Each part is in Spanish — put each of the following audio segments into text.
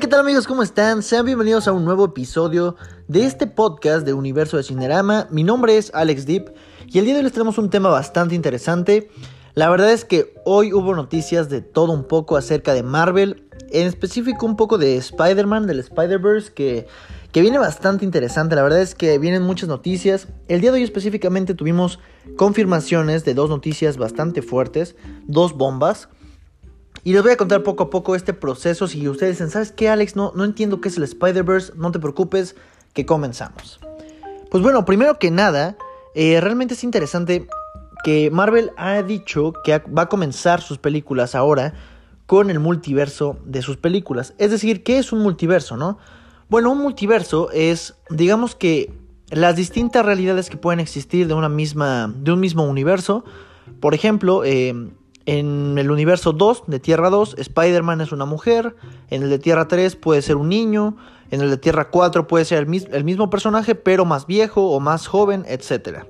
¿qué tal amigos? ¿Cómo están? Sean bienvenidos a un nuevo episodio de este podcast de Universo de Cinerama. Mi nombre es Alex Deep y el día de hoy les tenemos un tema bastante interesante. La verdad es que hoy hubo noticias de todo un poco acerca de Marvel, en específico un poco de Spider-Man, del Spider-Verse, que, que viene bastante interesante. La verdad es que vienen muchas noticias. El día de hoy específicamente tuvimos confirmaciones de dos noticias bastante fuertes, dos bombas. Y les voy a contar poco a poco este proceso. Si ustedes dicen, ¿sabes qué, Alex? No, no entiendo qué es el Spider-Verse. No te preocupes, que comenzamos. Pues bueno, primero que nada, eh, realmente es interesante que Marvel ha dicho que va a comenzar sus películas ahora con el multiverso de sus películas. Es decir, ¿qué es un multiverso, no? Bueno, un multiverso es, digamos que las distintas realidades que pueden existir de una misma, de un mismo universo. Por ejemplo, eh, en el universo 2 de Tierra 2, Spider-Man es una mujer. En el de Tierra 3 puede ser un niño. En el de Tierra 4 puede ser el, el mismo personaje, pero más viejo o más joven, etc.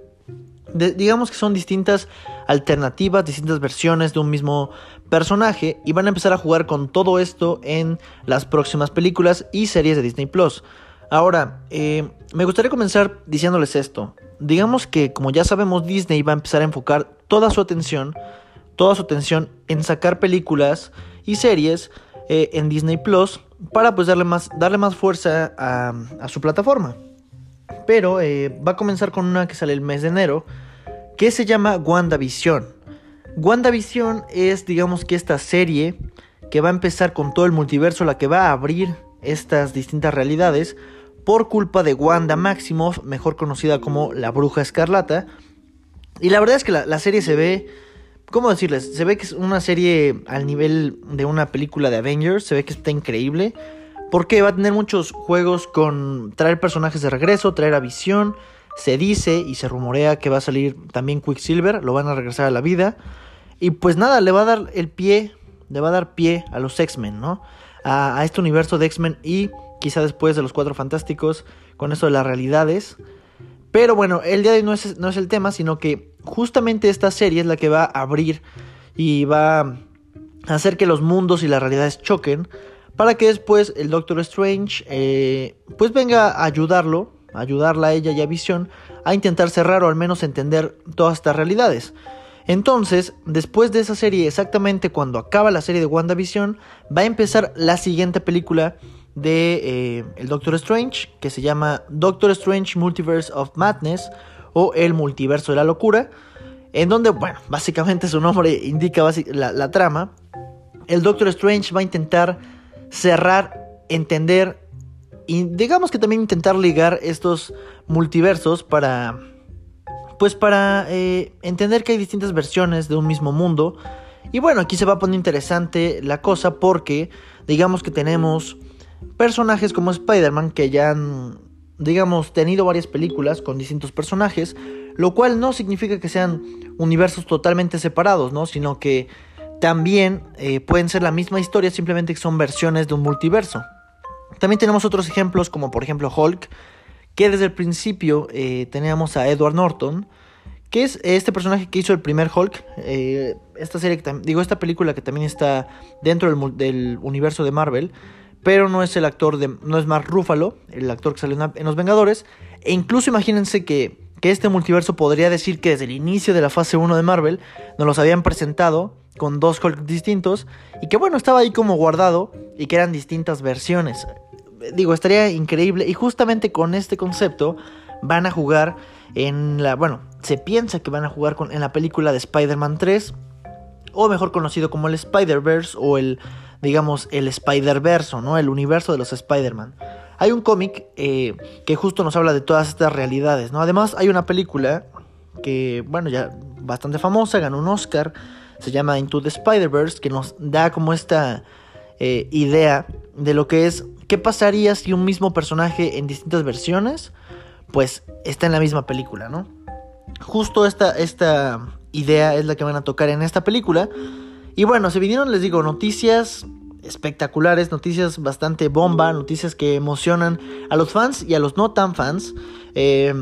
digamos que son distintas alternativas, distintas versiones de un mismo personaje. Y van a empezar a jugar con todo esto en las próximas películas y series de Disney Plus. Ahora, eh, me gustaría comenzar diciéndoles esto. Digamos que, como ya sabemos, Disney va a empezar a enfocar toda su atención toda su atención en sacar películas y series eh, en Disney Plus para pues darle más, darle más fuerza a, su plataforma. Pero eh, va a comenzar con una que sale el mes de enero que se llama WandaVision. WandaVision es digamos que esta serie que va a empezar con todo el multiverso, la que va a abrir estas distintas realidades por culpa de Wanda Maximoff, mejor conocida como la Bruja Escarlata. Y la verdad es que la serie se ve ¿Cómo decirles? Se ve que es una serie al nivel de una película de Avengers. Se ve que está increíble. Porque va a tener muchos juegos con traer personajes de regreso, traer a visión. Se dice y se rumorea que va a salir también Quicksilver. Lo van a regresar a la vida. Y pues nada, le va a dar el pie. Le va a dar pie a los X-Men, ¿no? A, a, este universo de X-Men y quizá después de los Cuatro Fantásticos. Con esto de las realidades. Pero bueno, el día de hoy no es, no es el tema, sino que justamente esta serie es la que va a abrir y va a hacer que los mundos y las realidades choquen para que después el Doctor Strange eh, pues venga a ayudarlo, ayudarla a ella y a Visión a intentar cerrar o al menos entender todas estas realidades. Entonces, después de esa serie, exactamente cuando acaba la serie de WandaVision, va a empezar la siguiente película de eh, el Doctor Strange, que se llama Doctor Strange Multiverse of Madness o el Multiverso de la Locura, en donde, bueno, básicamente su nombre indica la, trama. El Doctor Strange va a intentar cerrar, entender y digamos que también intentar ligar estos multiversos para, pues para eh, entender que hay distintas versiones de un mismo mundo. Y bueno, aquí se va a poner interesante la cosa porque digamos que tenemos personajes como Spider-Man que ya han, digamos, tenido varias películas con distintos personajes, lo cual no significa que sean universos totalmente separados, ¿no? Sino que también eh, pueden ser la misma historia, simplemente que son versiones de un multiverso. También tenemos otros ejemplos como por ejemplo Hulk, que desde el principio eh, teníamos a Edward Norton, que es este personaje que hizo el primer Hulk, eh, esta serie, digo, esta película que también está dentro del universo de Marvel, pero no es el actor de, no es Mark Ruffalo, el actor que salió en Los Vengadores, e incluso imagínense que, que este multiverso podría decir que desde el inicio de la fase 1 de Marvel nos los habían presentado con dos Hulk distintos y que bueno, estaba ahí como guardado y que eran distintas versiones. Digo, estaría increíble y justamente con este concepto van a jugar en la, bueno, se piensa que van a jugar con, en la película de Spider-Man 3 o mejor conocido como el Spider-Verse o el digamos, el Spider-Verse, ¿no? El universo de los Spider-Man. Hay un cómic eh, que justo nos habla de todas estas realidades, ¿no? Además, hay una película que, bueno, ya bastante famosa, ganó un Oscar, se llama Into the Spider-Verse, que nos da como esta eh, idea de lo que es, ¿qué pasaría si un mismo personaje en distintas versiones, pues está en la misma película, ¿no? Justo esta, esta idea es la que van a tocar en esta película. Y bueno, se vinieron, les digo, noticias espectaculares, noticias bastante bomba, noticias que emocionan a los fans y a los no tan fans. Eh,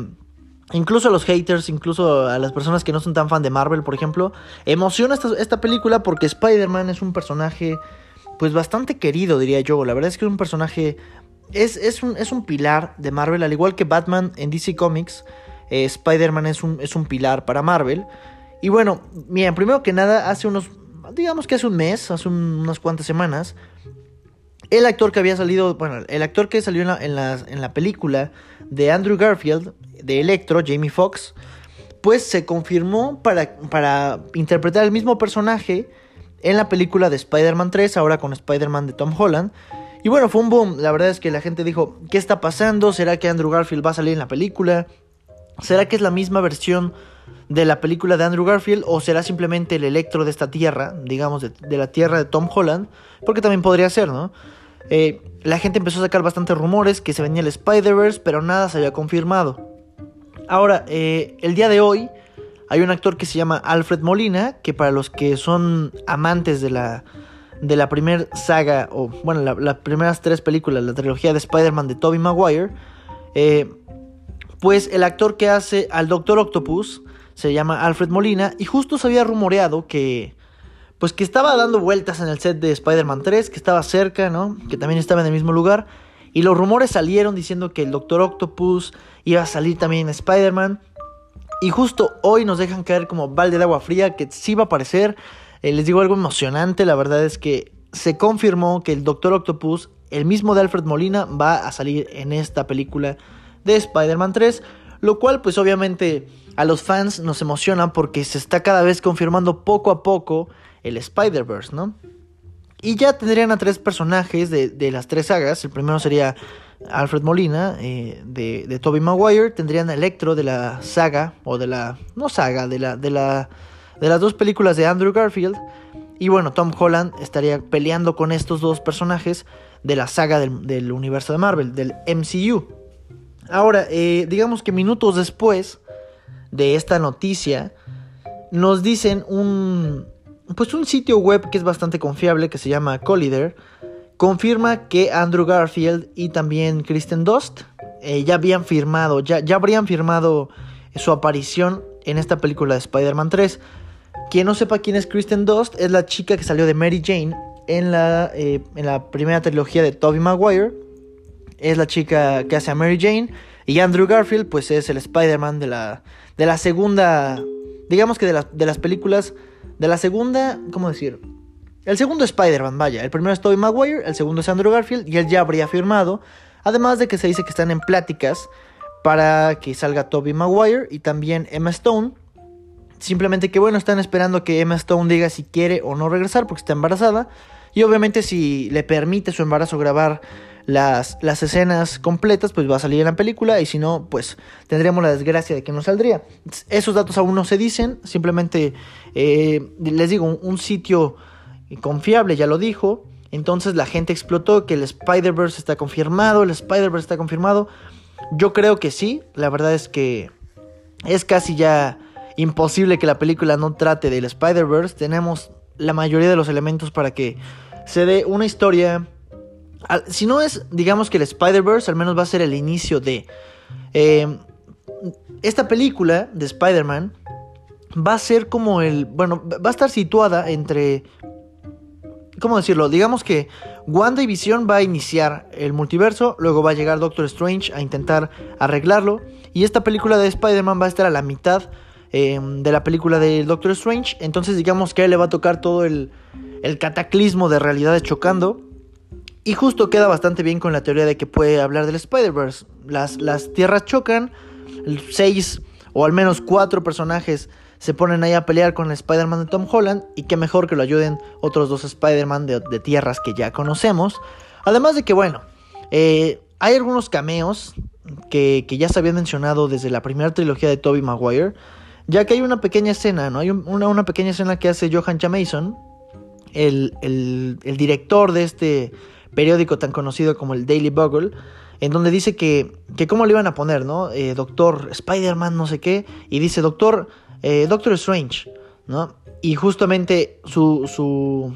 incluso a los haters, incluso a las personas que no son tan fan de Marvel, por ejemplo. Emociona esta, esta película porque Spider-Man es un personaje pues bastante querido, diría yo. La verdad es que es un personaje, es, es, un, es un pilar de Marvel, al igual que Batman en DC Comics. Eh, Spider-Man es un, es un pilar para Marvel. Y bueno, miren, primero que nada, hace unos, digamos que hace un mes, hace unas cuantas semanas, el actor que había salido, bueno, el actor que salió en la, en la, película de Andrew Garfield, de Electro, Jamie Foxx, pues se confirmó para, para interpretar el mismo personaje en la película de Spider-Man 3, ahora con Spider-Man de Tom Holland. Y bueno, fue un boom. La verdad es que la gente dijo, ¿qué está pasando? ¿Será que Andrew Garfield va a salir en la película? ¿Será que es la misma versión de la película de Andrew Garfield o será simplemente el electro de esta tierra, digamos, de, la tierra de Tom Holland? Porque también podría ser, ¿no? Eh, la gente empezó a sacar bastantes rumores que se venía el Spider-Verse, pero nada se había confirmado. Ahora, eh, el día de hoy hay un actor que se llama Alfred Molina, que para los que son amantes de la, de la primera saga, o bueno, las primeras tres películas, la trilogía de Spider-Man de Tobey Maguire, eh, pues el actor que hace al Doctor Octopus se llama Alfred Molina y justo se había rumoreado que pues que estaba dando vueltas en el set de Spider-Man 3, que estaba cerca, ¿no? Que también estaba en el mismo lugar y los rumores salieron diciendo que el Doctor Octopus iba a salir también en Spider-Man y justo hoy nos dejan caer como balde de agua fría que sí va a aparecer. Eh, les digo algo emocionante, la verdad es que se confirmó que el Doctor Octopus, el mismo de Alfred Molina, va a salir en esta película de Spider-Man 3, lo cual pues obviamente a los fans nos emociona porque se está cada vez confirmando poco a poco el Spider-Verse, ¿no? Y ya tendrían a tres personajes de, las tres sagas. El primero sería Alfred Molina, eh, de, de Tobey Maguire. Tendrían a Electro de la saga, o de la. No saga, de la. de la. de las dos películas de Andrew Garfield. Y bueno, Tom Holland estaría peleando con estos dos personajes de la saga del, universo de Marvel, del MCU. Ahora, eh, digamos que minutos después de esta noticia, nos dicen un, pues un sitio web que es bastante confiable, que se llama Collider, confirma que Andrew Garfield y también Kristen Dust eh, ya habían firmado, ya, ya habrían firmado su aparición en esta película de Spider-Man 3. Quien no sepa quién es Kristen Dust, es la chica que salió de Mary Jane en la, eh, en la primera trilogía de Tobey Maguire es la chica que hace a Mary Jane. Y Andrew Garfield, pues es el Spider-Man de la, de la segunda, digamos que de, de las películas, de la segunda, ¿cómo decir? El segundo Spider-Man, vaya. El primero es Tobey Maguire, el segundo es Andrew Garfield y él ya habría firmado. Además de que se dice que están en pláticas para que salga Tobey Maguire y también Emma Stone. Simplemente que bueno, están esperando que Emma Stone diga si quiere o no regresar porque está embarazada. Y obviamente si le permite su embarazo grabar las, las escenas completas, pues va a salir en la película y si no, pues tendríamos la desgracia de que no saldría. Esos datos aún no se dicen, simplemente eh, les digo, un, sitio confiable ya lo dijo. Entonces la gente explotó que el Spider-Verse está confirmado, el Spider-Verse está confirmado. Yo creo que sí, la verdad es que es casi ya imposible que la película no trate del Spider-Verse. Tenemos la mayoría de los elementos para que se dé una historia si no es, digamos que el Spider-Verse, al menos va a ser el inicio de... Eh, esta película de Spider-Man va a ser como el... Bueno, va a estar situada entre... ¿Cómo decirlo? Digamos que Wanda y Vision va a iniciar el multiverso, luego va a llegar Doctor Strange a intentar arreglarlo, y esta película de Spider-Man va a estar a la mitad eh, de la película de Doctor Strange, entonces digamos que a él le va a tocar todo el, el cataclismo de realidades chocando, y justo queda bastante bien con la teoría de que puede hablar del Spider-Verse. Las, las tierras chocan, seis o al menos cuatro personajes se ponen ahí a pelear con el Spider-Man de Tom Holland y qué mejor que lo ayuden otros dos Spider-Man de, tierras que ya conocemos. Además de que, bueno, eh, hay algunos cameos que, ya se habían mencionado desde la primera trilogía de Tobey Maguire, ya que hay una pequeña escena, ¿no? Hay una, una pequeña escena que hace Johan Chamason, el, el director de este periódico tan conocido como el Daily Bugle, en donde dice que, que cómo le iban a poner, ¿no? Eh, doctor Spider-Man, no sé qué, y dice Doctor, eh, Doctor Strange, ¿no? Y justamente su, su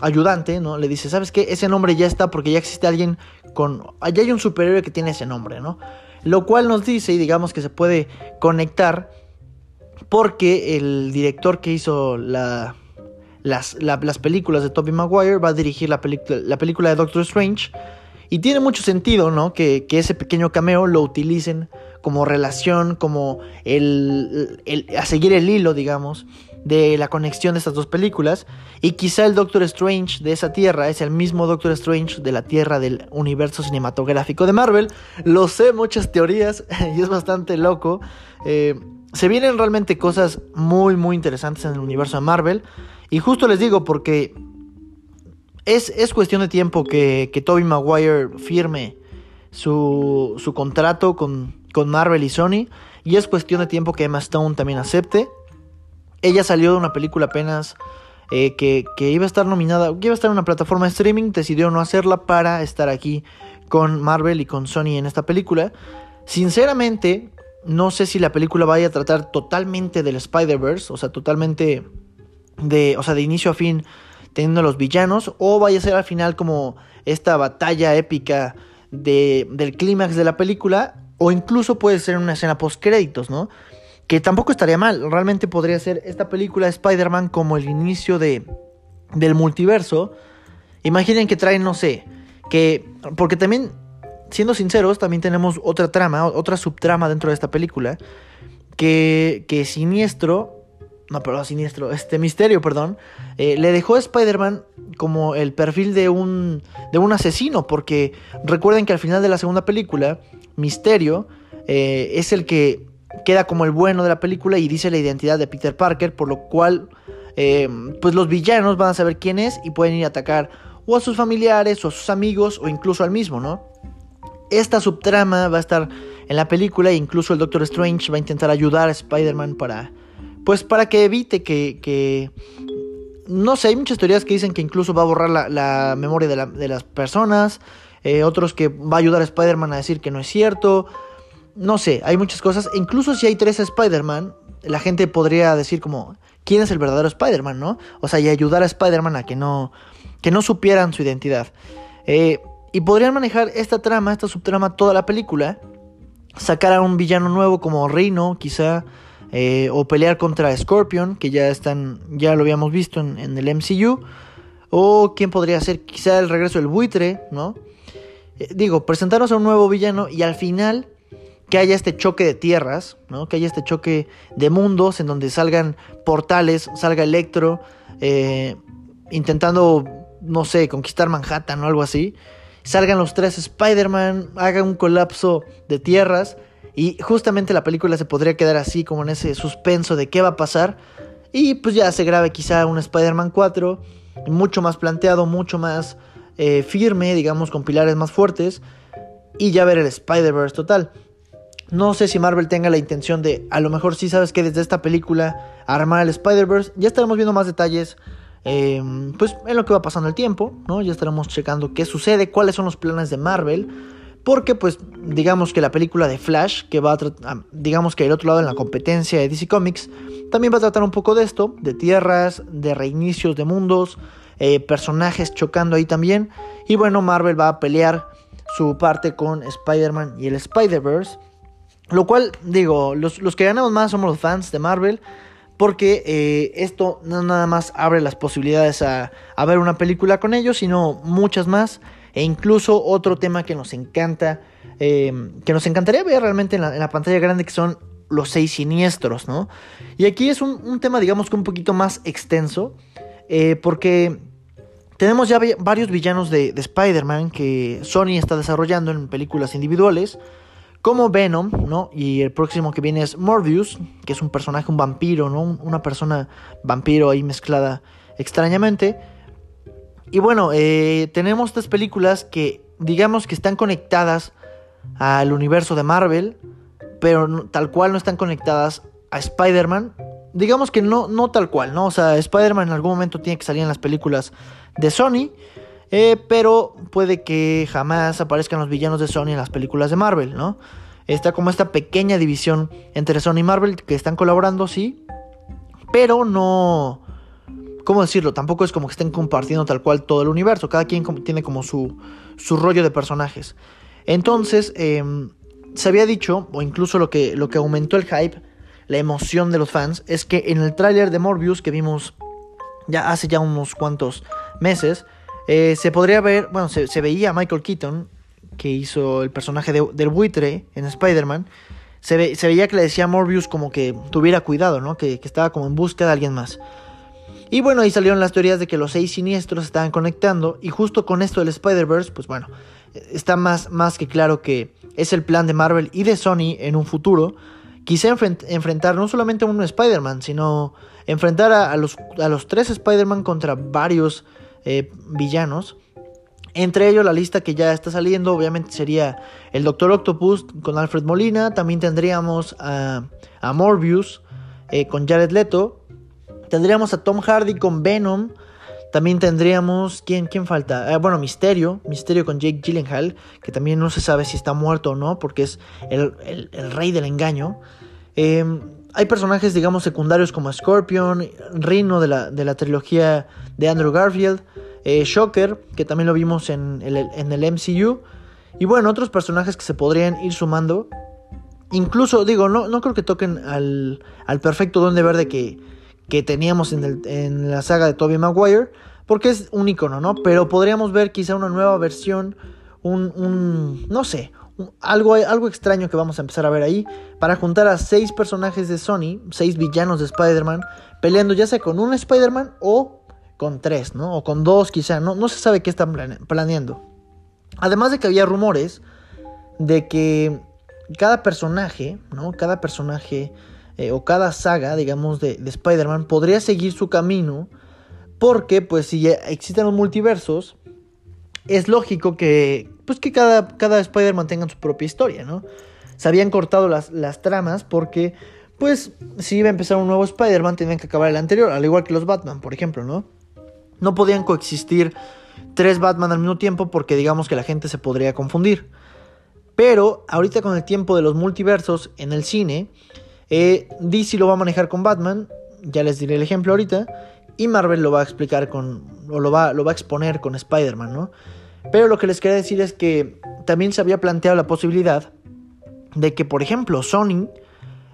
ayudante, ¿no? Le dice, ¿sabes qué? Ese nombre ya está porque ya existe alguien con... Allá hay un superhéroe que tiene ese nombre, ¿no? Lo cual nos dice, y digamos que se puede conectar, porque el director que hizo la, las, las películas de Tobey Maguire, va a dirigir la, la película de Doctor Strange. Y tiene mucho sentido, ¿no? Que, ese pequeño cameo lo utilicen como relación, como el, a seguir el hilo, digamos, de la conexión de estas dos películas. Y quizá el Doctor Strange de esa tierra es el mismo Doctor Strange de la tierra del universo cinematográfico de Marvel. Lo sé, muchas teorías, y es bastante loco. Eh, se vienen realmente cosas muy, muy interesantes en el universo de Marvel. Y justo les digo, porque es, es cuestión de tiempo que, que Tobey Maguire firme su, su contrato con, con, Marvel y Sony. Y es cuestión de tiempo que Emma Stone también acepte. Ella salió de una película apenas eh, que, que, iba a estar nominada, que iba a estar en una plataforma de streaming. Decidió no hacerla para estar aquí con Marvel y con Sony en esta película. Sinceramente, no sé si la película vaya a tratar totalmente del Spider-Verse, o sea, totalmente de, o sea, de inicio a fin teniendo los villanos, o vaya a ser al final como esta batalla épica de, del clímax de la película, o incluso puede ser una escena post créditos, ¿no? Que tampoco estaría mal, realmente podría ser esta película de Spider-Man como el inicio de, del multiverso. Imaginen que traen, no sé, que, porque también, siendo sinceros, también tenemos otra trama, otra subtrama dentro de esta película, que, que Siniestro no, pero siniestro, este misterio, perdón, eh, le dejó a Spider-Man como el perfil de un, de un asesino, porque recuerden que al final de la segunda película, Misterio eh, es el que queda como el bueno de la película y dice la identidad de Peter Parker, por lo cual, eh, pues los villanos van a saber quién es y pueden ir a atacar o a sus familiares o a sus amigos o incluso al mismo, ¿no? Esta subtrama va a estar en la película e incluso el Doctor Strange va a intentar ayudar a Spider-Man para pues para que evite que, no sé, hay muchas teorías que dicen que incluso va a borrar la, memoria de, las personas, eh, otros que va a ayudar a Spider-Man a decir que no es cierto, no sé, hay muchas cosas, incluso si hay tres Spider-Man, la gente podría decir como, ¿quién es el verdadero Spider-Man, no? O sea, y ayudar a Spider-Man a que no, que no supieran su identidad. Eh, y podrían manejar esta trama, esta subtrama, toda la película, sacar a un villano nuevo como Rhino, quizá eh, o pelear contra Scorpion, que ya están, ya lo habíamos visto en, el MCU, o quién podría ser quizá el regreso del buitre, ¿no? Eh, digo, presentarnos a un nuevo villano y al final que haya este choque de tierras, ¿no? Que haya este choque de mundos en donde salgan portales, salga Electro, eh, intentando, no sé, conquistar Manhattan o algo así. Salgan los tres Spider-Man, haga un colapso de tierras y justamente la película se podría quedar así, como en ese suspenso de qué va a pasar. Y pues ya se grabe quizá un Spider-Man 4, mucho más planteado, mucho más eh, firme, digamos, con pilares más fuertes. Y ya ver el Spider-Verse total. No sé si Marvel tenga la intención de, a lo mejor sí sabes que desde esta película armar el Spider-Verse. Ya estaremos viendo más detalles, em, pues en lo que va pasando el tiempo, ¿no? Ya estaremos checando qué sucede, cuáles son los planes de Marvel. Porque pues digamos que la película de Flash, que va a tratar, digamos que el otro lado en la competencia de DC Comics, también va a tratar un poco de esto, de tierras, de reinicios de mundos, eh, personajes chocando ahí también. Y bueno, Marvel va a pelear su parte con Spider-Man y el Spider-Verse. Lo cual, digo, los, que ganamos más somos los fans de Marvel. Porque eh, esto no nada más abre las posibilidades a, a ver una película con ellos, sino muchas más. E incluso otro tema que nos encanta, eh, que nos encantaría ver realmente en la, pantalla grande, que son los seis siniestros, ¿no? Y aquí es un, tema, digamos que un poquito más extenso, eh, porque tenemos ya varios villanos de, Spider-Man que Sony está desarrollando en películas individuales, como Venom, ¿no? Y el próximo que viene es Morbius, que es un personaje, un vampiro, ¿no? Una persona vampiro ahí mezclada extrañamente. Y bueno, eh, tenemos estas películas que digamos que están conectadas al universo de Marvel, pero tal cual no están conectadas a Spider-Man. Digamos que no, no tal cual, ¿no? O sea, Spider-Man en algún momento tiene que salir en las películas de Sony, eh, pero puede que jamás aparezcan los villanos de Sony en las películas de Marvel, ¿no? Está como esta pequeña división entre Sony y Marvel que están colaborando, sí, pero no ¿cómo decirlo? Tampoco es como que estén compartiendo tal cual todo el universo. Cada quien tiene como su, su rollo de personajes. Entonces, em, se había dicho, o incluso lo que, lo que aumentó el hype, la emoción de los fans, es que en el tráiler de Morbius que vimos ya hace ya unos cuantos meses, eh, se podría ver, bueno, se, veía a Michael Keaton, que hizo el personaje del buitre en Spider-Man, se, veía que le decía a Morbius como que tuviera cuidado, ¿no? Que, que, estaba como en busca de alguien más. Y bueno, ahí salieron las teorías de que los seis siniestros estaban conectando. Y justo con esto del Spider-Verse, pues bueno, está más, más que claro que es el plan de Marvel y de Sony en un futuro. Quizá enfrentar no solamente a un Spider-Man, sino enfrentar a, los, a los tres Spider-Man contra varios eh, villanos. Entre ellos la lista que ya está saliendo obviamente sería el Doctor Octopus con Alfred Molina, también tendríamos a, Morbius eh, con Jared Leto, tendríamos a Tom Hardy con Venom, también tendríamos, ¿quién, quién falta? Eh, bueno, Misterio, Misterio con Jake Gyllenhaal, que también no se sabe si está muerto o no, porque es el, rey del engaño. Em, hay personajes, digamos, secundarios como Scorpion, Rhino de la, de la trilogía de Andrew Garfield, eh, Shocker, que también lo vimos en el, en el MCU, y bueno, otros personajes que se podrían ir sumando. Incluso, digo, no, no creo que toquen al, al perfecto Don de Verde que, que teníamos en, en, la saga de Tobey Maguire, porque es un icono, ¿no? Pero podríamos ver quizá una nueva versión, un, un no sé, algo, algo extraño que vamos a empezar a ver ahí, para juntar a seis personajes de Sony, seis villanos de Spider-Man, peleando ya sea con un Spider-Man o con tres, ¿no? O con dos quizá, no, no se sabe qué están planeando. Además de que había rumores de que cada personaje, ¿no? Cada personaje eh, o cada saga, digamos, de, Spider-Man podría seguir su camino porque, pues, si existen los multiversos, es lógico que, pues, que cada, cada Spider-Man tenga su propia historia, ¿no? Se habían cortado las, las tramas porque, pues, si iba a empezar un nuevo Spider-Man, tenían que acabar el anterior, al igual que los Batman, por ejemplo, ¿no? No podían coexistir tres Batman al mismo tiempo porque digamos que la gente se podría confundir. Pero ahorita con el tiempo de los multiversos en el cine, eh, DC lo va a manejar con Batman, ya les diré el ejemplo ahorita, y Marvel lo va a explicar con, o lo va, lo va a exponer con Spider-Man, ¿no? Pero lo que les quería decir es que también se había planteado la posibilidad de que, por ejemplo, Sony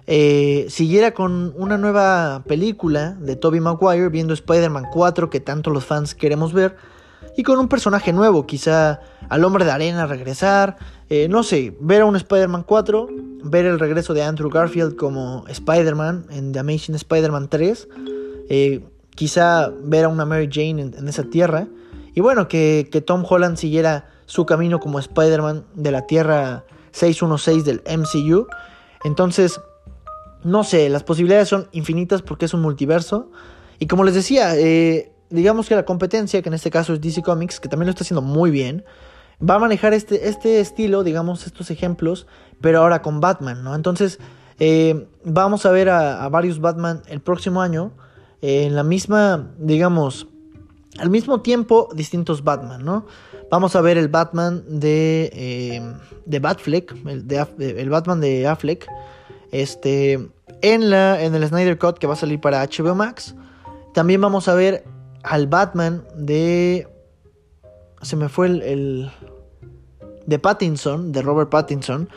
eh, siguiera con una nueva película de Tobey Maguire, viendo Spider-Man 4, que tanto los fans queremos ver, y con un personaje nuevo, quizá al hombre de arena regresar, eh, no sé, ver a un Spider-Man 4, ver el regreso de Andrew Garfield como Spider-Man en The Amazing Spider-Man 3, eh, quizá ver a una Mary Jane en, esa tierra, y bueno, que, que, Tom Holland siguiera su camino como Spider-Man de la Tierra 616 del MCU. Entonces, no sé, las posibilidades son infinitas porque es un multiverso. Y como les decía, eh, digamos que la competencia, que en este caso es DC Comics, que también lo está haciendo muy bien, va a manejar este, este estilo, digamos, estos ejemplos, pero ahora con Batman, ¿no? Entonces, eh, vamos a ver a, varios Batman el próximo año, eh, en la misma, digamos, al mismo tiempo, distintos Batman, ¿no? Vamos a ver el Batman de, eh, de Batfleck, el, de, el Batman de Affleck, este, en, la, en el Snyder Cut que va a salir para HBO Max. También vamos a ver al Batman de... Se me fue el, de Pattinson, de Robert Pattinson,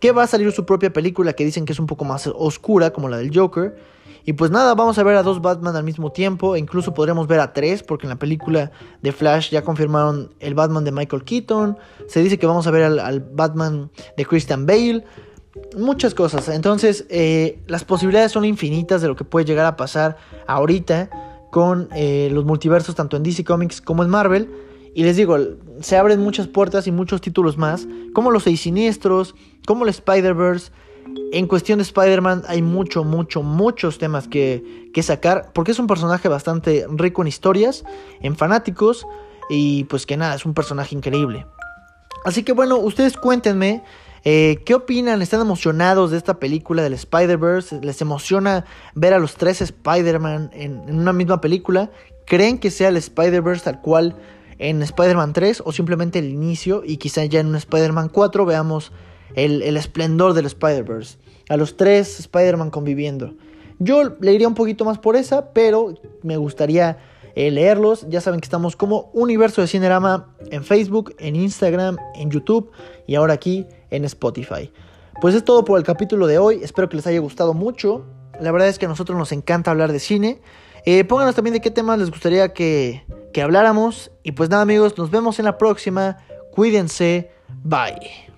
que va a salir su propia película que dicen que es un poco más oscura, como la del Joker. Y pues nada, vamos a ver a dos Batman al mismo tiempo, e incluso podremos ver a tres, porque en la película de Flash ya confirmaron el Batman de Michael Keaton, se dice que vamos a ver al, Batman de Christian Bale, muchas cosas. Entonces, eh, las posibilidades son infinitas de lo que puede llegar a pasar ahorita con eh, los multiversos tanto en DC Comics como en Marvel. Y les digo, se abren muchas puertas y muchos títulos más, como los Seis Siniestros, como el Spider-Verse. En cuestión de Spider-Man hay mucho, mucho, muchos temas que, que sacar, porque es un personaje bastante rico en historias, en fanáticos, y pues que nada, es un personaje increíble. Así que bueno, ustedes cuéntenme eh, ¿Qué opinan? ¿Están emocionados de esta película del Spider-Verse? ¿Les emociona ver a los tres Spider-Man en, una misma película? ¿Creen que sea el Spider-Verse tal cual en Spider-Man 3 o simplemente el inicio y quizá ya en un Spider-Man 4 veamos el, esplendor del Spider-Verse? A los tres Spider-Man conviviendo. Yo le iría un poquito más por esa, pero me gustaría eh, leerlos. Ya saben que estamos como Universo de Cinerama en Facebook, en Instagram, en YouTube y ahora aquí en Spotify. Pues es todo por el capítulo de hoy, espero que les haya gustado mucho. La verdad es que a nosotros nos encanta hablar de cine Eh, pónganos también de qué temas les gustaría que, que habláramos. Y pues nada amigos, nos vemos en la próxima. Cuídense. Bye.